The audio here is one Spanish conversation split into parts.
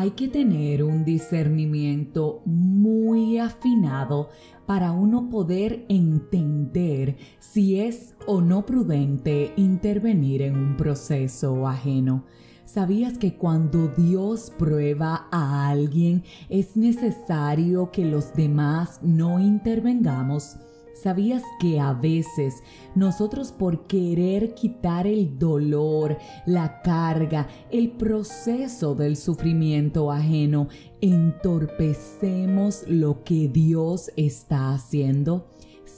hay que tener un discernimiento muy afinado para uno poder entender si es o no prudente intervenir en un proceso ajeno. ¿Sabías que cuando Dios prueba a alguien es necesario que los demás no intervengamos? ¿Sabías que a veces nosotros por querer quitar el dolor, la carga, el proceso del sufrimiento ajeno, entorpecemos lo que Dios está haciendo?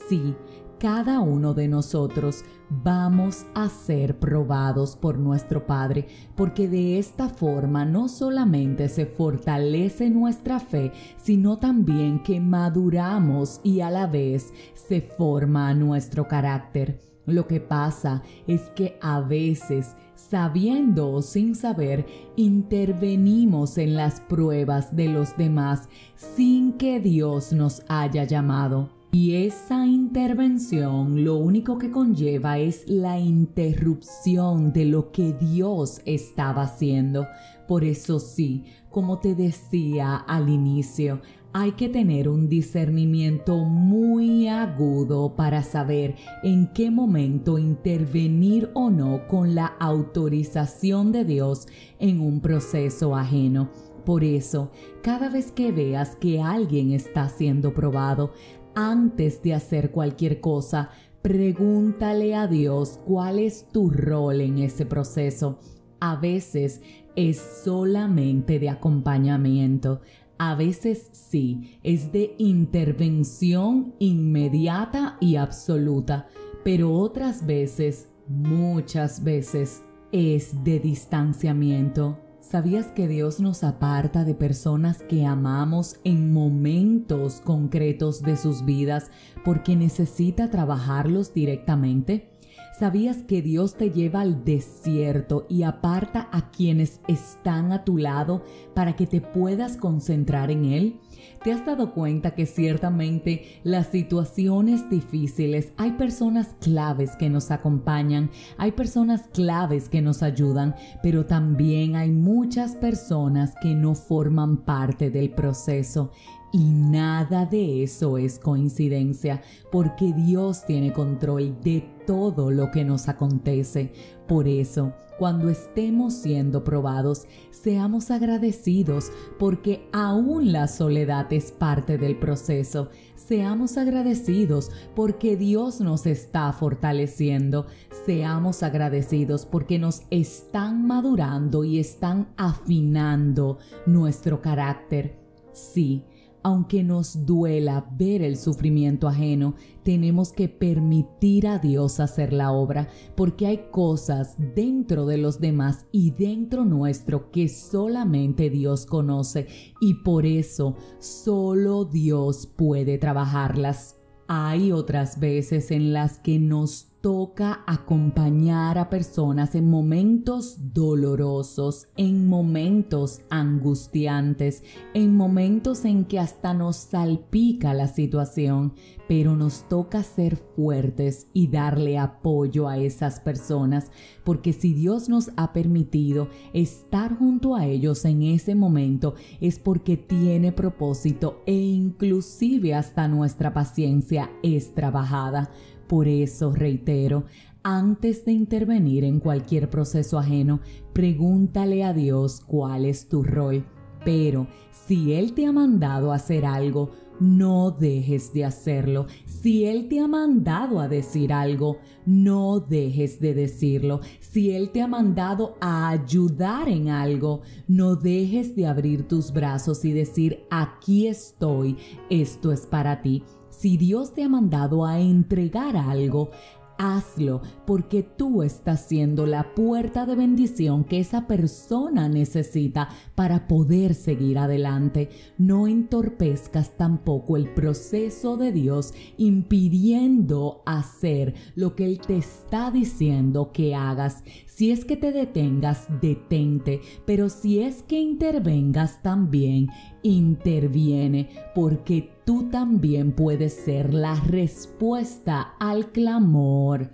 Sí, cada uno de nosotros vamos a ser probados por nuestro Padre, porque de esta forma no solamente se fortalece nuestra fe, sino también que maduramos y a la vez se forma nuestro carácter. Lo que pasa es que a veces, sabiendo o sin saber, intervenimos en las pruebas de los demás sin que Dios nos haya llamado. Y esa intervención lo único que conlleva es la interrupción de lo que Dios estaba haciendo. Por eso sí, como te decía al inicio, hay que tener un discernimiento muy agudo para saber en qué momento intervenir o no con la autorización de Dios en un proceso ajeno. Por eso, cada vez que veas que alguien está siendo probado, antes de hacer cualquier cosa, pregúntale a Dios cuál es tu rol en ese proceso. A veces es solamente de acompañamiento, a veces sí, es de intervención inmediata y absoluta, pero otras veces, muchas veces, es de distanciamiento ¿Sabías que Dios nos aparta de personas que amamos en momentos concretos de sus vidas porque necesita trabajarlos directamente? ¿Sabías que Dios te lleva al desierto y aparta a quienes están a tu lado para que te puedas concentrar en Él? ¿Te has dado cuenta que ciertamente las situaciones difíciles hay personas claves que nos acompañan, hay personas claves que nos ayudan, pero también hay muchas personas que no forman parte del proceso y nada de eso es coincidencia, porque Dios tiene control de todo lo que nos acontece. Por eso, cuando estemos siendo probados, seamos agradecidos, porque aún la soledad es parte del proceso. Seamos agradecidos porque Dios nos está fortaleciendo. Seamos agradecidos porque nos están madurando y están afinando nuestro carácter. Sí, aunque nos duela ver el sufrimiento ajeno, tenemos que permitir a Dios hacer la obra, porque hay cosas dentro de los demás y dentro nuestro que solamente Dios conoce y por eso solo Dios puede trabajarlas. Hay otras veces en las que nos toca acompañar a personas en momentos dolorosos, en momentos angustiantes, en momentos en que hasta nos salpica la situación, pero nos toca ser fuertes y darle apoyo a esas personas, porque si Dios nos ha permitido estar junto a ellos en ese momento es porque tiene propósito e inclusive hasta nuestra paciencia es trabajada. Por eso reitero, antes de intervenir en cualquier proceso ajeno, pregúntale a Dios cuál es tu rol. Pero si Él te ha mandado a hacer algo, no dejes de hacerlo. Si Él te ha mandado a decir algo, no dejes de decirlo. Si Él te ha mandado a ayudar en algo, no dejes de abrir tus brazos y decir, aquí estoy, esto es para ti. Si Dios te ha mandado a entregar algo, hazlo porque tú estás siendo la puerta de bendición que esa persona necesita para poder seguir adelante. No entorpezcas tampoco el proceso de Dios impidiendo hacer lo que Él te está diciendo que hagas. Si es que te detengas, detente, pero si es que intervengas también, interviene porque tú también puedes ser la respuesta al clamor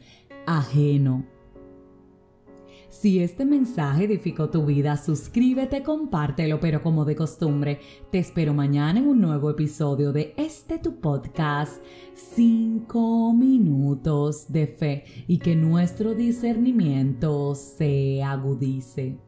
ajeno. Si este mensaje edificó tu vida, suscríbete, compártelo, pero como de costumbre, te espero mañana en un nuevo episodio de este tu podcast, 5 minutos de fe, y que nuestro discernimiento se agudice.